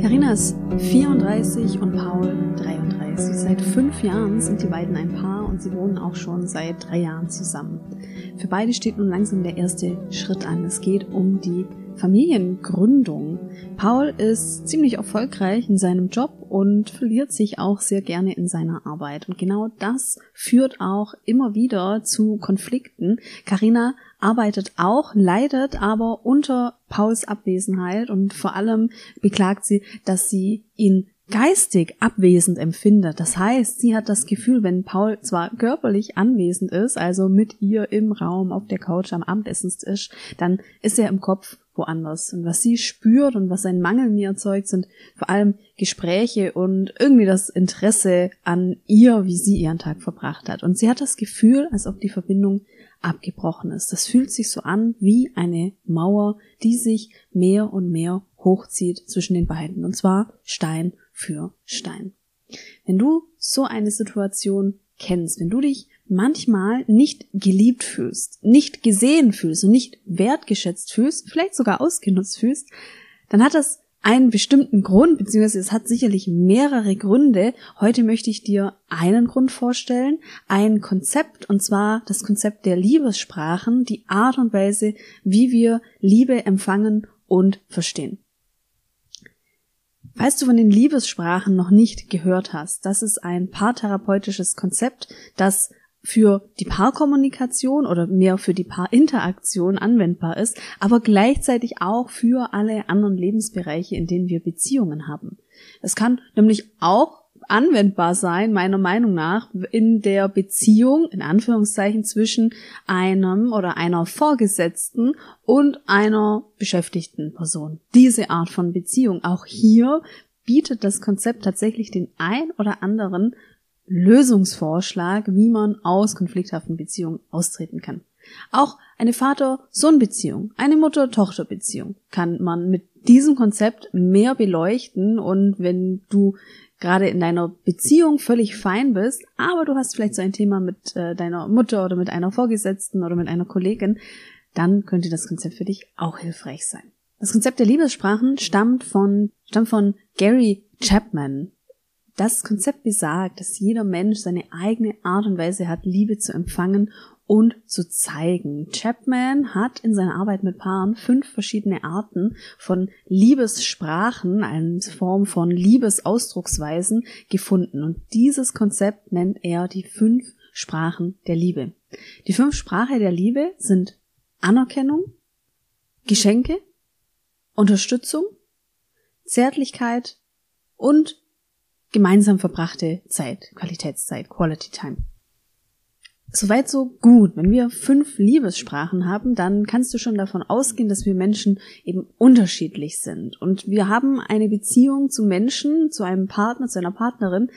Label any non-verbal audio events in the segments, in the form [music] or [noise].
Carina ist 34 und Paul 33. Seit fünf Jahren sind die beiden ein Paar und sie wohnen auch schon seit drei Jahren zusammen. Für beide steht nun langsam der erste Schritt an. Es geht um die Familiengründung. Paul ist ziemlich erfolgreich in seinem Job und verliert sich auch sehr gerne in seiner Arbeit. Und genau das führt auch immer wieder zu Konflikten. Carina arbeitet auch, leidet aber unter Pauls Abwesenheit und vor allem beklagt sie, dass sie ihn geistig abwesend empfindet. Das heißt, sie hat das Gefühl, wenn Paul zwar körperlich anwesend ist, also mit ihr im Raum, auf der Couch, am Abendessenstisch, dann ist er im Kopf woanders. Und was sie spürt und was sein Mangel mir erzeugt, sind vor allem Gespräche und irgendwie das Interesse an ihr, wie sie ihren Tag verbracht hat. Und sie hat das Gefühl, als ob die Verbindung abgebrochen ist. Das fühlt sich so an wie eine Mauer, die sich mehr und mehr hochzieht zwischen den beiden. Und zwar Stein für Stein. Wenn du so eine Situation kennst, wenn du dich manchmal nicht geliebt fühlst, nicht gesehen fühlst und nicht wertgeschätzt fühlst, vielleicht sogar ausgenutzt fühlst, dann hat das einen bestimmten Grund, beziehungsweise es hat sicherlich mehrere Gründe. Heute möchte ich dir einen Grund vorstellen, ein Konzept, und zwar das Konzept der Liebessprachen, die Art und Weise, wie wir Liebe empfangen und verstehen. Falls du von den Liebessprachen noch nicht gehört hast, das ist ein paartherapeutisches Konzept, das für die Paarkommunikation oder mehr für die Paarinteraktion anwendbar ist, aber gleichzeitig auch für alle anderen Lebensbereiche, in denen wir Beziehungen haben. Es kann nämlich auch anwendbar sein, meiner Meinung nach, in der Beziehung, in Anführungszeichen, zwischen einem oder einer Vorgesetzten und einer beschäftigten Person. Diese Art von Beziehung. Auch hier bietet das Konzept tatsächlich den ein oder anderen Lösungsvorschlag, wie man aus konflikthaften Beziehungen austreten kann. Auch eine Vater-Sohn-Beziehung, eine Mutter-Tochter-Beziehung kann man mit diesem Konzept mehr beleuchten und wenn du gerade in deiner Beziehung völlig fein bist, aber du hast vielleicht so ein Thema mit äh, deiner Mutter oder mit einer Vorgesetzten oder mit einer Kollegin, dann könnte das Konzept für dich auch hilfreich sein. Das Konzept der Liebessprachen stammt von, stammt von Gary Chapman. Das Konzept besagt, dass jeder Mensch seine eigene Art und Weise hat, Liebe zu empfangen und zu zeigen. Chapman hat in seiner Arbeit mit Paaren fünf verschiedene Arten von Liebessprachen, eine Form von Liebesausdrucksweisen gefunden. Und dieses Konzept nennt er die fünf Sprachen der Liebe. Die fünf Sprachen der Liebe sind Anerkennung, Geschenke, Unterstützung, Zärtlichkeit und gemeinsam verbrachte Zeit, Qualitätszeit, Quality Time. Soweit so gut. Wenn wir fünf Liebessprachen haben, dann kannst du schon davon ausgehen, dass wir Menschen eben unterschiedlich sind. Und wir haben eine Beziehung zu Menschen, zu einem Partner, zu einer Partnerin,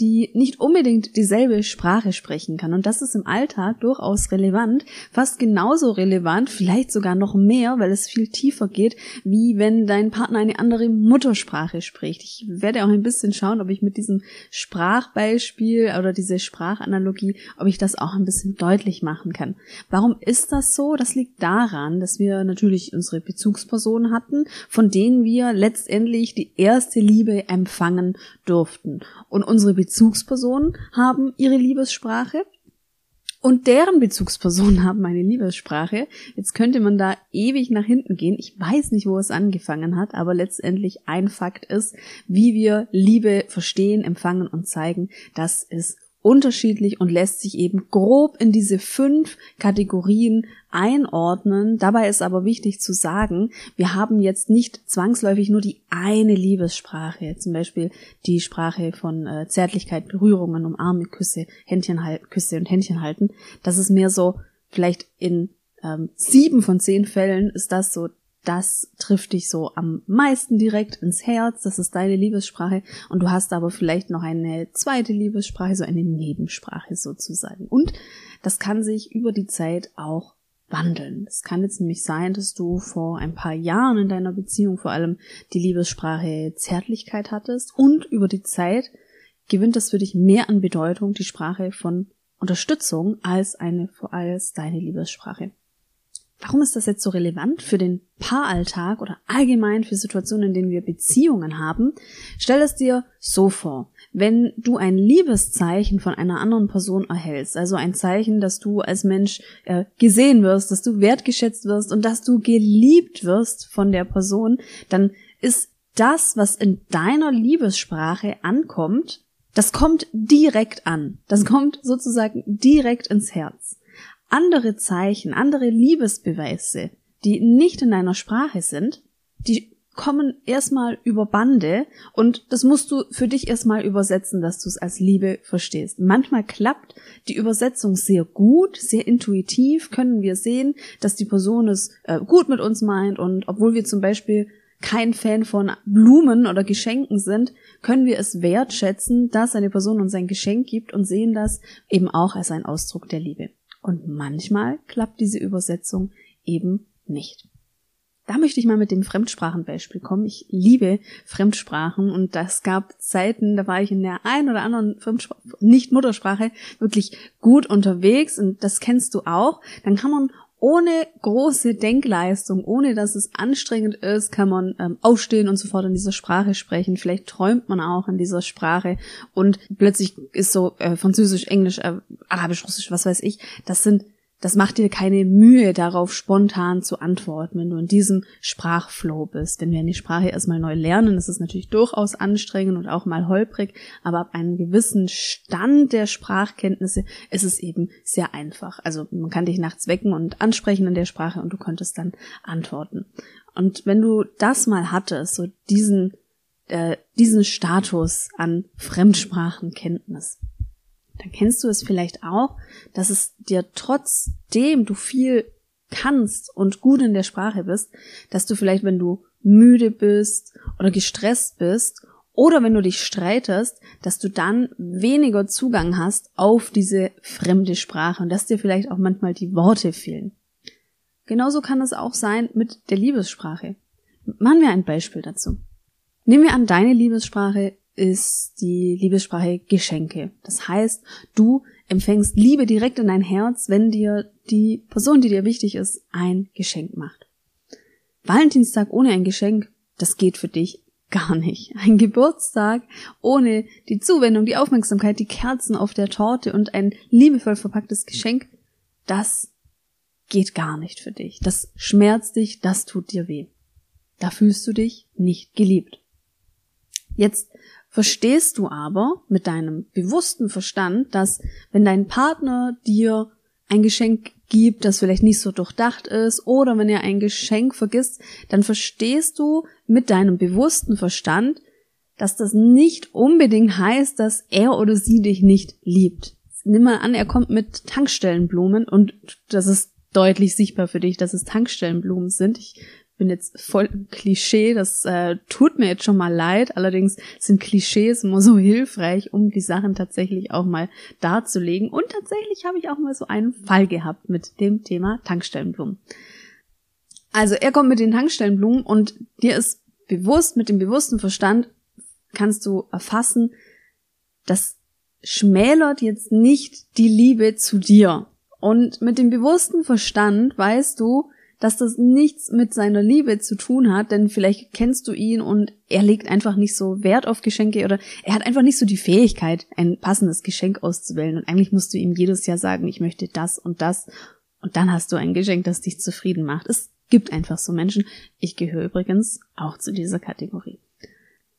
die nicht unbedingt dieselbe Sprache sprechen kann. Und das ist im Alltag durchaus relevant, fast genauso relevant, vielleicht sogar noch mehr, weil es viel tiefer geht, wie wenn dein Partner eine andere Muttersprache spricht. Ich werde auch ein bisschen schauen, ob ich mit diesem Sprachbeispiel oder diese Sprachanalogie, ob ich das auch ein bisschen deutlich machen kann. Warum ist das so? Das liegt daran, dass wir natürlich unsere Bezugspersonen hatten, von denen wir letztendlich die erste Liebe empfangen durften. Und unsere Bezugspersonen haben ihre Liebessprache und deren Bezugspersonen [laughs] haben eine Liebessprache. Jetzt könnte man da ewig nach hinten gehen. Ich weiß nicht, wo es angefangen hat, aber letztendlich ein Fakt ist, wie wir Liebe verstehen, empfangen und zeigen, das ist unterschiedlich und lässt sich eben grob in diese fünf Kategorien einordnen. Dabei ist aber wichtig zu sagen, wir haben jetzt nicht zwangsläufig nur die eine Liebessprache, zum Beispiel die Sprache von äh, Zärtlichkeit, Berührungen, Umarme, Küsse, Händchen halten, Küsse und Händchen halten. Das ist mehr so, vielleicht in ähm, sieben von zehn Fällen ist das so das trifft dich so am meisten direkt ins Herz, das ist deine Liebessprache und du hast aber vielleicht noch eine zweite Liebessprache, so eine Nebensprache sozusagen. Und das kann sich über die Zeit auch wandeln. Es kann jetzt nämlich sein, dass du vor ein paar Jahren in deiner Beziehung vor allem die Liebessprache Zärtlichkeit hattest und über die Zeit gewinnt das für dich mehr an Bedeutung die Sprache von Unterstützung als eine als deine Liebessprache. Warum ist das jetzt so relevant für den Paaralltag oder allgemein für Situationen, in denen wir Beziehungen haben? Stell es dir so vor. Wenn du ein Liebeszeichen von einer anderen Person erhältst, also ein Zeichen, dass du als Mensch äh, gesehen wirst, dass du wertgeschätzt wirst und dass du geliebt wirst von der Person, dann ist das, was in deiner Liebessprache ankommt, das kommt direkt an. Das kommt sozusagen direkt ins Herz. Andere Zeichen, andere Liebesbeweise, die nicht in deiner Sprache sind, die kommen erstmal über Bande und das musst du für dich erstmal übersetzen, dass du es als Liebe verstehst. Manchmal klappt die Übersetzung sehr gut, sehr intuitiv können wir sehen, dass die Person es äh, gut mit uns meint und obwohl wir zum Beispiel kein Fan von Blumen oder Geschenken sind, können wir es wertschätzen, dass eine Person uns ein Geschenk gibt und sehen das eben auch als ein Ausdruck der Liebe. Und manchmal klappt diese Übersetzung eben nicht. Da möchte ich mal mit dem Fremdsprachenbeispiel kommen. Ich liebe Fremdsprachen und das gab Zeiten, da war ich in der einen oder anderen Fremdsprache, nicht Muttersprache, wirklich gut unterwegs und das kennst du auch. Dann kann man ohne große Denkleistung, ohne dass es anstrengend ist, kann man ähm, aufstehen und sofort in dieser Sprache sprechen. Vielleicht träumt man auch in dieser Sprache und plötzlich ist so äh, Französisch, Englisch, äh, Arabisch, Russisch, was weiß ich. Das sind das macht dir keine Mühe, darauf spontan zu antworten, wenn du in diesem Sprachflow bist. Wenn wir eine Sprache erstmal neu lernen, ist es natürlich durchaus anstrengend und auch mal holprig, aber ab einem gewissen Stand der Sprachkenntnisse ist es eben sehr einfach. Also man kann dich nachts wecken und ansprechen in der Sprache und du könntest dann antworten. Und wenn du das mal hattest, so diesen, äh, diesen Status an Fremdsprachenkenntnis, dann kennst du es vielleicht auch, dass es dir trotzdem du viel kannst und gut in der Sprache bist, dass du vielleicht, wenn du müde bist oder gestresst bist oder wenn du dich streitest, dass du dann weniger Zugang hast auf diese fremde Sprache und dass dir vielleicht auch manchmal die Worte fehlen. Genauso kann es auch sein mit der Liebessprache. Machen wir ein Beispiel dazu. Nehmen wir an, deine Liebessprache ist die Liebessprache Geschenke. Das heißt, du empfängst Liebe direkt in dein Herz, wenn dir die Person, die dir wichtig ist, ein Geschenk macht. Valentinstag ohne ein Geschenk, das geht für dich gar nicht. Ein Geburtstag ohne die Zuwendung, die Aufmerksamkeit, die Kerzen auf der Torte und ein liebevoll verpacktes Geschenk, das geht gar nicht für dich. Das schmerzt dich, das tut dir weh. Da fühlst du dich nicht geliebt. Jetzt verstehst du aber mit deinem bewussten Verstand, dass wenn dein Partner dir ein Geschenk gibt, das vielleicht nicht so durchdacht ist, oder wenn er ein Geschenk vergisst, dann verstehst du mit deinem bewussten Verstand, dass das nicht unbedingt heißt, dass er oder sie dich nicht liebt. Nimm mal an, er kommt mit Tankstellenblumen und das ist deutlich sichtbar für dich, dass es Tankstellenblumen sind. Ich bin jetzt voll Klischee, das äh, tut mir jetzt schon mal leid. Allerdings sind Klischees immer so hilfreich, um die Sachen tatsächlich auch mal darzulegen. Und tatsächlich habe ich auch mal so einen Fall gehabt mit dem Thema Tankstellenblumen. Also er kommt mit den Tankstellenblumen und dir ist bewusst, mit dem bewussten Verstand kannst du erfassen, das schmälert jetzt nicht die Liebe zu dir. Und mit dem bewussten Verstand weißt du, dass das nichts mit seiner Liebe zu tun hat, denn vielleicht kennst du ihn und er legt einfach nicht so Wert auf Geschenke oder er hat einfach nicht so die Fähigkeit, ein passendes Geschenk auszuwählen und eigentlich musst du ihm jedes Jahr sagen, ich möchte das und das und dann hast du ein Geschenk, das dich zufrieden macht. Es gibt einfach so Menschen. Ich gehöre übrigens auch zu dieser Kategorie.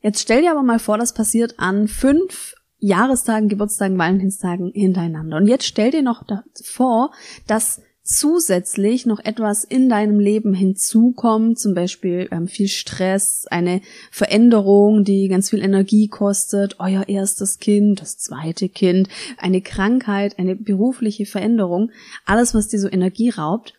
Jetzt stell dir aber mal vor, das passiert an fünf Jahrestagen, Geburtstagen, Valentinstagen hintereinander. Und jetzt stell dir noch vor, dass zusätzlich noch etwas in deinem Leben hinzukommt, zum Beispiel ähm, viel Stress, eine Veränderung, die ganz viel Energie kostet, euer erstes Kind, das zweite Kind, eine Krankheit, eine berufliche Veränderung, alles, was dir so Energie raubt,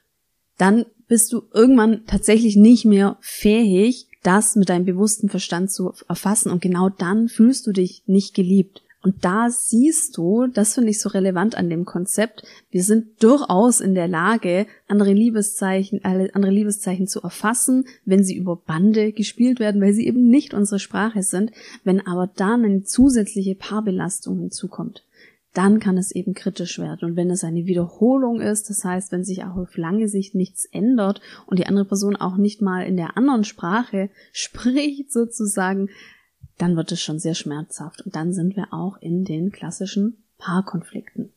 dann bist du irgendwann tatsächlich nicht mehr fähig, das mit deinem bewussten Verstand zu erfassen und genau dann fühlst du dich nicht geliebt. Und da siehst du, das finde ich so relevant an dem Konzept, wir sind durchaus in der Lage, andere Liebeszeichen, äh, andere Liebeszeichen zu erfassen, wenn sie über Bande gespielt werden, weil sie eben nicht unsere Sprache sind, wenn aber dann eine zusätzliche Paarbelastung hinzukommt. dann kann es eben kritisch werden. Und wenn es eine Wiederholung ist, das heißt, wenn sich auch auf lange Sicht nichts ändert und die andere Person auch nicht mal in der anderen Sprache spricht sozusagen, dann wird es schon sehr schmerzhaft. Und dann sind wir auch in den klassischen Paarkonflikten.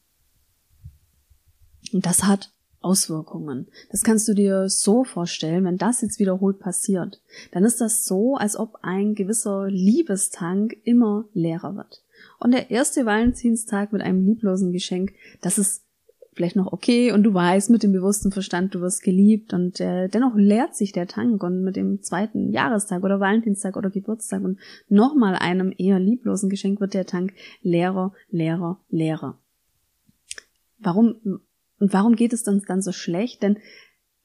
Und das hat Auswirkungen. Das kannst du dir so vorstellen, wenn das jetzt wiederholt passiert, dann ist das so, als ob ein gewisser Liebestank immer leerer wird. Und der erste Valentinstag mit einem lieblosen Geschenk, das ist vielleicht noch okay und du weißt mit dem bewussten Verstand, du wirst geliebt und äh, dennoch leert sich der Tank und mit dem zweiten Jahrestag oder Valentinstag oder Geburtstag und nochmal einem eher lieblosen Geschenk wird der Tank leerer, leerer, leerer. Warum und warum geht es uns dann so schlecht? Denn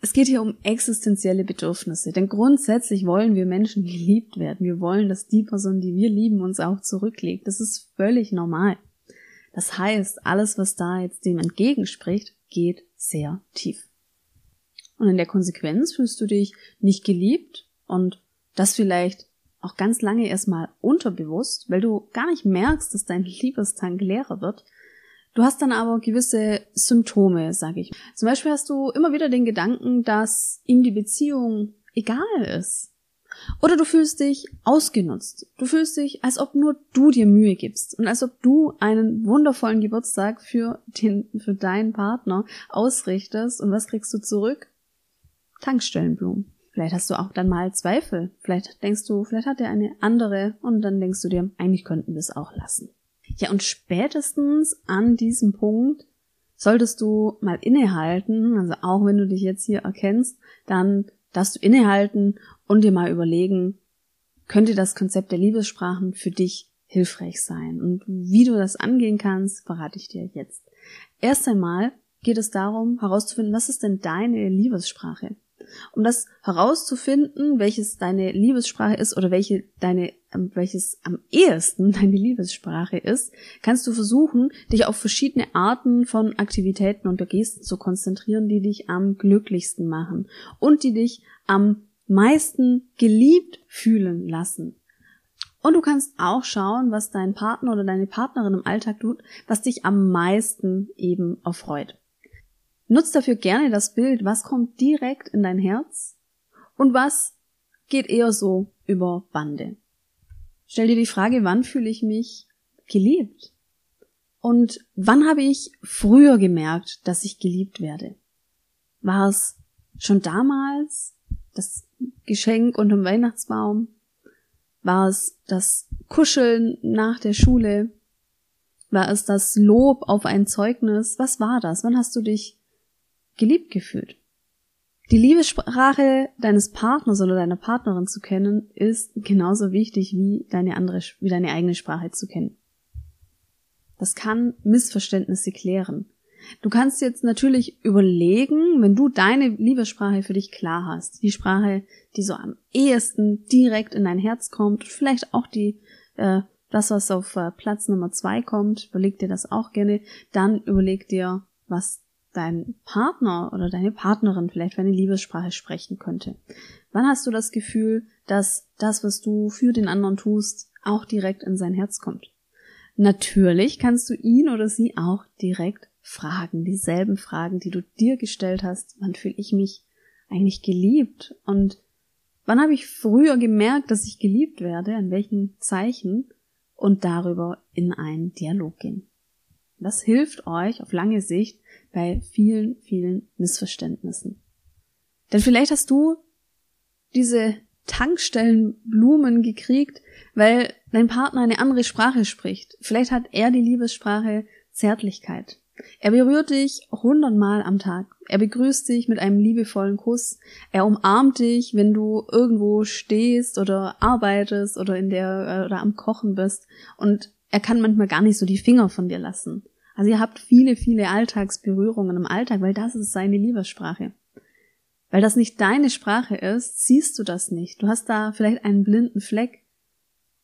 es geht hier um existenzielle Bedürfnisse. Denn grundsätzlich wollen wir Menschen geliebt werden. Wir wollen, dass die Person, die wir lieben, uns auch zurücklegt. Das ist völlig normal. Das heißt, alles, was da jetzt dem entgegenspricht, geht sehr tief. Und in der Konsequenz fühlst du dich nicht geliebt und das vielleicht auch ganz lange erstmal unterbewusst, weil du gar nicht merkst, dass dein Liebestank leerer wird, Du hast dann aber gewisse Symptome, sag ich. Zum Beispiel hast du immer wieder den Gedanken, dass ihm die Beziehung egal ist. Oder du fühlst dich ausgenutzt. Du fühlst dich, als ob nur du dir Mühe gibst und als ob du einen wundervollen Geburtstag für den, für deinen Partner ausrichtest. Und was kriegst du zurück? Tankstellenblumen. Vielleicht hast du auch dann mal Zweifel. Vielleicht denkst du, vielleicht hat er eine andere und dann denkst du dir, eigentlich könnten wir es auch lassen. Ja, und spätestens an diesem Punkt solltest du mal innehalten, also auch wenn du dich jetzt hier erkennst, dann darfst du innehalten und dir mal überlegen, könnte das Konzept der Liebessprachen für dich hilfreich sein? Und wie du das angehen kannst, verrate ich dir jetzt. Erst einmal geht es darum, herauszufinden, was ist denn deine Liebessprache? Um das herauszufinden, welches deine Liebessprache ist oder welche deine, ähm, welches am ehesten [laughs] deine Liebessprache ist, kannst du versuchen, dich auf verschiedene Arten von Aktivitäten und Gesten zu konzentrieren, die dich am glücklichsten machen und die dich am meisten geliebt fühlen lassen. Und du kannst auch schauen, was dein Partner oder deine Partnerin im Alltag tut, was dich am meisten eben erfreut. Nutz dafür gerne das Bild, was kommt direkt in dein Herz und was geht eher so über Bande. Stell dir die Frage, wann fühle ich mich geliebt? Und wann habe ich früher gemerkt, dass ich geliebt werde? War es schon damals das Geschenk unterm Weihnachtsbaum? War es das Kuscheln nach der Schule? War es das Lob auf ein Zeugnis? Was war das? Wann hast du dich geliebt gefühlt. Die Liebessprache deines Partners oder deiner Partnerin zu kennen, ist genauso wichtig wie deine andere, wie deine eigene Sprache zu kennen. Das kann Missverständnisse klären. Du kannst jetzt natürlich überlegen, wenn du deine Liebessprache für dich klar hast, die Sprache, die so am ehesten direkt in dein Herz kommt, vielleicht auch die, äh, das, was auf äh, Platz Nummer zwei kommt, überleg dir das auch gerne, dann überleg dir, was dein Partner oder deine Partnerin vielleicht für eine Liebessprache sprechen könnte? Wann hast du das Gefühl, dass das, was du für den anderen tust, auch direkt in sein Herz kommt? Natürlich kannst du ihn oder sie auch direkt fragen, dieselben Fragen, die du dir gestellt hast. Wann fühle ich mich eigentlich geliebt? Und wann habe ich früher gemerkt, dass ich geliebt werde? An welchen Zeichen? Und darüber in einen Dialog gehen. Das hilft euch auf lange Sicht bei vielen, vielen Missverständnissen. Denn vielleicht hast du diese Tankstellenblumen gekriegt, weil dein Partner eine andere Sprache spricht. Vielleicht hat er die Liebessprache Zärtlichkeit. Er berührt dich hundertmal am Tag. Er begrüßt dich mit einem liebevollen Kuss. Er umarmt dich, wenn du irgendwo stehst oder arbeitest oder in der oder am Kochen bist. Und er kann manchmal gar nicht so die Finger von dir lassen. Also ihr habt viele, viele Alltagsberührungen im Alltag, weil das ist seine Liebessprache. Weil das nicht deine Sprache ist, siehst du das nicht. Du hast da vielleicht einen blinden Fleck.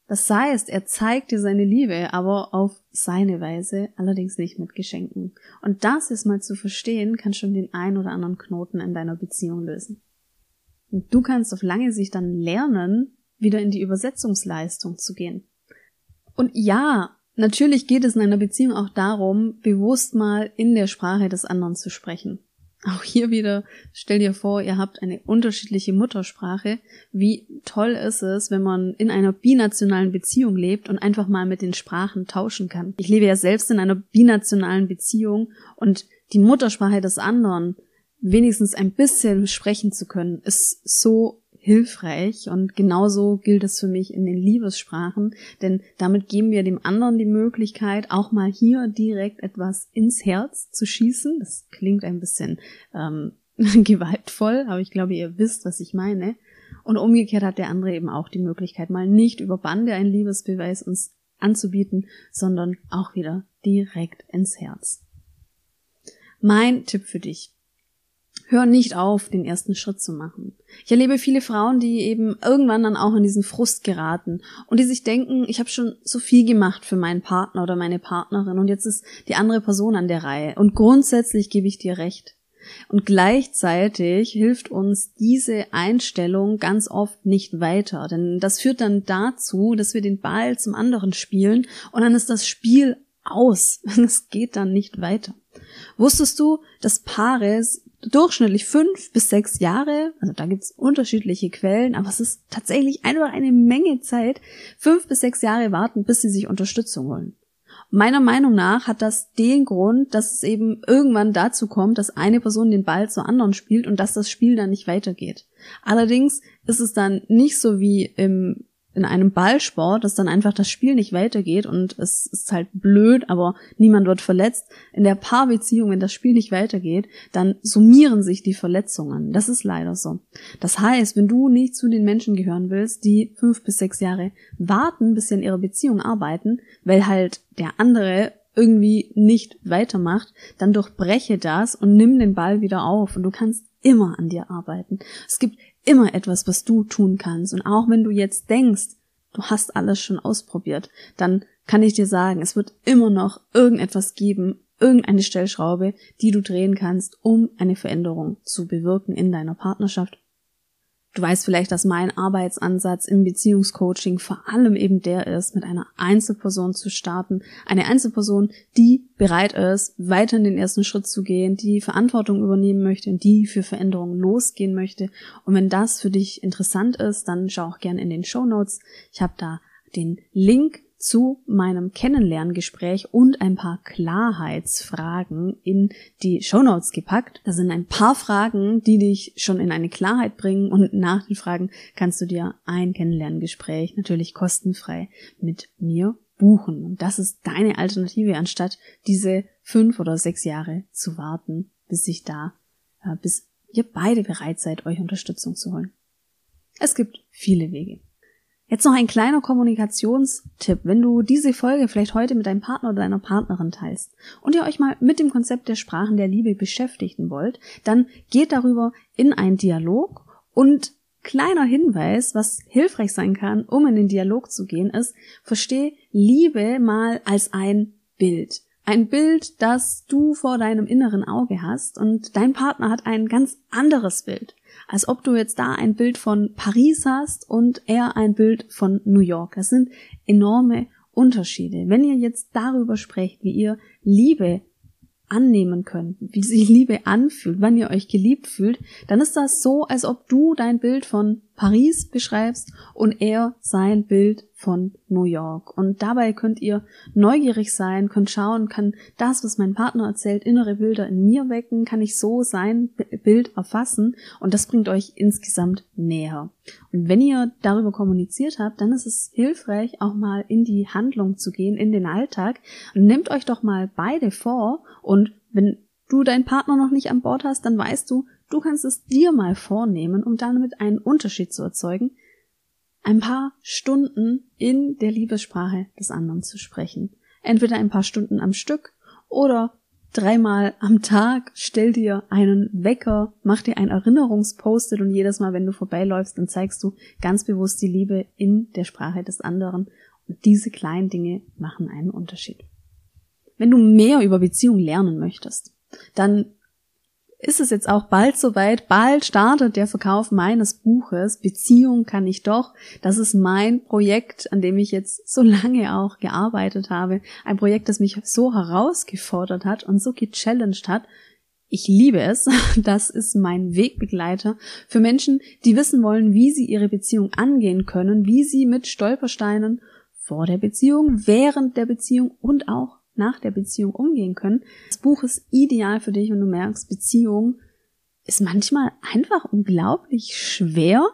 Das heißt, er zeigt dir seine Liebe, aber auf seine Weise, allerdings nicht mit Geschenken. Und das ist mal zu verstehen, kann schon den ein oder anderen Knoten in deiner Beziehung lösen. Und du kannst auf lange Sicht dann lernen, wieder in die Übersetzungsleistung zu gehen. Und ja, Natürlich geht es in einer Beziehung auch darum, bewusst mal in der Sprache des anderen zu sprechen. Auch hier wieder, stell dir vor, ihr habt eine unterschiedliche Muttersprache. Wie toll ist es, wenn man in einer binationalen Beziehung lebt und einfach mal mit den Sprachen tauschen kann. Ich lebe ja selbst in einer binationalen Beziehung und die Muttersprache des anderen wenigstens ein bisschen sprechen zu können, ist so hilfreich und genauso gilt es für mich in den Liebessprachen, denn damit geben wir dem anderen die Möglichkeit, auch mal hier direkt etwas ins Herz zu schießen. Das klingt ein bisschen ähm, [laughs] gewaltvoll, aber ich glaube, ihr wisst, was ich meine. Und umgekehrt hat der andere eben auch die Möglichkeit, mal nicht über Bande einen Liebesbeweis uns anzubieten, sondern auch wieder direkt ins Herz. Mein Tipp für dich. Hör nicht auf, den ersten Schritt zu machen. Ich erlebe viele Frauen, die eben irgendwann dann auch in diesen Frust geraten und die sich denken, ich habe schon so viel gemacht für meinen Partner oder meine Partnerin und jetzt ist die andere Person an der Reihe. Und grundsätzlich gebe ich dir recht. Und gleichzeitig hilft uns diese Einstellung ganz oft nicht weiter, denn das führt dann dazu, dass wir den Ball zum anderen spielen und dann ist das Spiel aus. [laughs] Es geht dann nicht weiter. Wusstest du, dass Paare durchschnittlich fünf bis sechs Jahre, also da gibt's unterschiedliche Quellen, aber es ist tatsächlich einfach eine Menge Zeit, fünf bis sechs Jahre warten, bis sie sich Unterstützung holen. Meiner Meinung nach hat das den Grund, dass es eben irgendwann dazu kommt, dass eine Person den Ball zur anderen spielt und dass das Spiel dann nicht weitergeht. Allerdings ist es dann nicht so wie im in einem Ballsport, dass dann einfach das Spiel nicht weitergeht und es ist halt blöd, aber niemand wird verletzt. In der Paarbeziehung, wenn das Spiel nicht weitergeht, dann summieren sich die Verletzungen. Das ist leider so. Das heißt, wenn du nicht zu den Menschen gehören willst, die fünf bis sechs Jahre warten, bis sie in ihrer Beziehung arbeiten, weil halt der andere irgendwie nicht weitermacht, dann durchbreche das und nimm den Ball wieder auf und du kannst immer an dir arbeiten. Es gibt immer etwas, was du tun kannst. Und auch wenn du jetzt denkst, du hast alles schon ausprobiert, dann kann ich dir sagen, es wird immer noch irgendetwas geben, irgendeine Stellschraube, die du drehen kannst, um eine Veränderung zu bewirken in deiner Partnerschaft Du weißt vielleicht, dass mein Arbeitsansatz im Beziehungscoaching vor allem eben der ist, mit einer Einzelperson zu starten. Eine Einzelperson, die bereit ist, weiter in den ersten Schritt zu gehen, die Verantwortung übernehmen möchte und die für Veränderungen losgehen möchte. Und wenn das für dich interessant ist, dann schau auch gerne in den Show Notes. Ich habe da den Link zu meinem Kennenlerngespräch und ein paar Klarheitsfragen in die Shownotes gepackt. Da sind ein paar Fragen, die dich schon in eine Klarheit bringen und nach den Fragen kannst du dir ein Kennenlerngespräch natürlich kostenfrei mit mir buchen. Und das ist deine Alternative, anstatt diese fünf oder sechs Jahre zu warten, bis sich da, äh, bis ihr beide bereit seid, euch Unterstützung zu holen. Es gibt viele Wege. Jetzt noch ein kleiner Kommunikationstipp. Wenn du diese Folge vielleicht heute mit deinem Partner oder deiner Partnerin teilst und ihr euch mal mit dem Konzept der Sprachen der Liebe beschäftigen wollt, dann geht darüber in einen Dialog und kleiner Hinweis, was hilfreich sein kann, um in den Dialog zu gehen, ist, versteh Liebe mal als ein Bild. Ein Bild, das du vor deinem inneren Auge hast und dein Partner hat ein ganz anderes Bild als ob du jetzt da ein Bild von Paris hast und er ein Bild von New York. Das sind enorme Unterschiede. Wenn ihr jetzt darüber sprecht, wie ihr Liebe annehmen könnt, wie sich Liebe anfühlt, wann ihr euch geliebt fühlt, dann ist das so, als ob du dein Bild von Paris beschreibst und er sein Bild von New York. Und dabei könnt ihr neugierig sein, könnt schauen, kann das, was mein Partner erzählt, innere Bilder in mir wecken, kann ich so sein Bild erfassen und das bringt euch insgesamt näher. Und wenn ihr darüber kommuniziert habt, dann ist es hilfreich, auch mal in die Handlung zu gehen, in den Alltag. Und nehmt euch doch mal beide vor und wenn du deinen Partner noch nicht an Bord hast, dann weißt du, du kannst es dir mal vornehmen, um damit einen Unterschied zu erzeugen, ein paar Stunden in der Liebessprache des anderen zu sprechen. Entweder ein paar Stunden am Stück oder dreimal am Tag. Stell dir einen Wecker, mach dir ein Erinnerungspostet und jedes Mal, wenn du vorbeiläufst, dann zeigst du ganz bewusst die Liebe in der Sprache des anderen. Und diese kleinen Dinge machen einen Unterschied. Wenn du mehr über Beziehungen lernen möchtest, dann ist es jetzt auch bald soweit. Bald startet der Verkauf meines Buches. Beziehung kann ich doch. Das ist mein Projekt, an dem ich jetzt so lange auch gearbeitet habe. Ein Projekt, das mich so herausgefordert hat und so gechallenged hat. Ich liebe es. [laughs] Das ist mein Wegbegleiter für Menschen, die wissen wollen, wie sie ihre Beziehung angehen können, wie sie mit Stolpersteinen vor der Beziehung, während der Beziehung und auch nach der Beziehung umgehen können. Das Buch ist ideal für dich und du merkst, Beziehung ist manchmal einfach unglaublich schwer.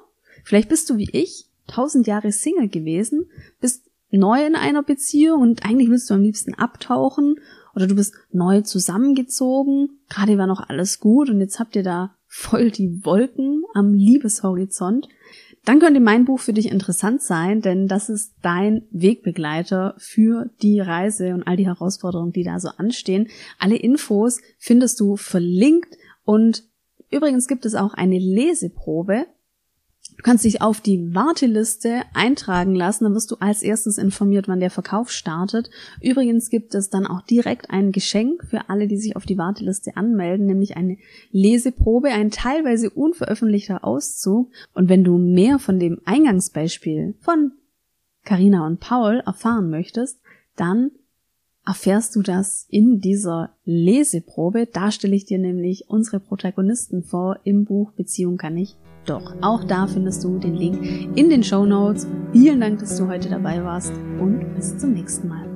Vielleicht bist du wie ich tausend Jahre Single gewesen, bist neu in einer Beziehung und eigentlich willst du am liebsten abtauchen oder du bist neu zusammengezogen, gerade war noch alles gut und jetzt habt ihr da voll die Wolken am Liebeshorizont dann könnte mein Buch für dich interessant sein, denn das ist dein Wegbegleiter für die Reise und all die Herausforderungen, die da so anstehen. Alle Infos findest du verlinkt und übrigens gibt es auch eine Leseprobe Du kannst dich auf die Warteliste eintragen lassen, dann wirst du als erstes informiert, wann der Verkauf startet. Übrigens gibt es dann auch direkt ein Geschenk für alle, die sich auf die Warteliste anmelden, nämlich eine Leseprobe, ein teilweise unveröffentlichter Auszug. Und wenn du mehr von dem Eingangsbeispiel von Carina und Paul erfahren möchtest, dann erfährst du das in dieser Leseprobe. Da stelle ich dir nämlich unsere Protagonisten vor im Buch Beziehung kann ich doch. Auch da findest du den Link in den Show Notes. Vielen Dank, dass du heute dabei warst und bis zum nächsten Mal.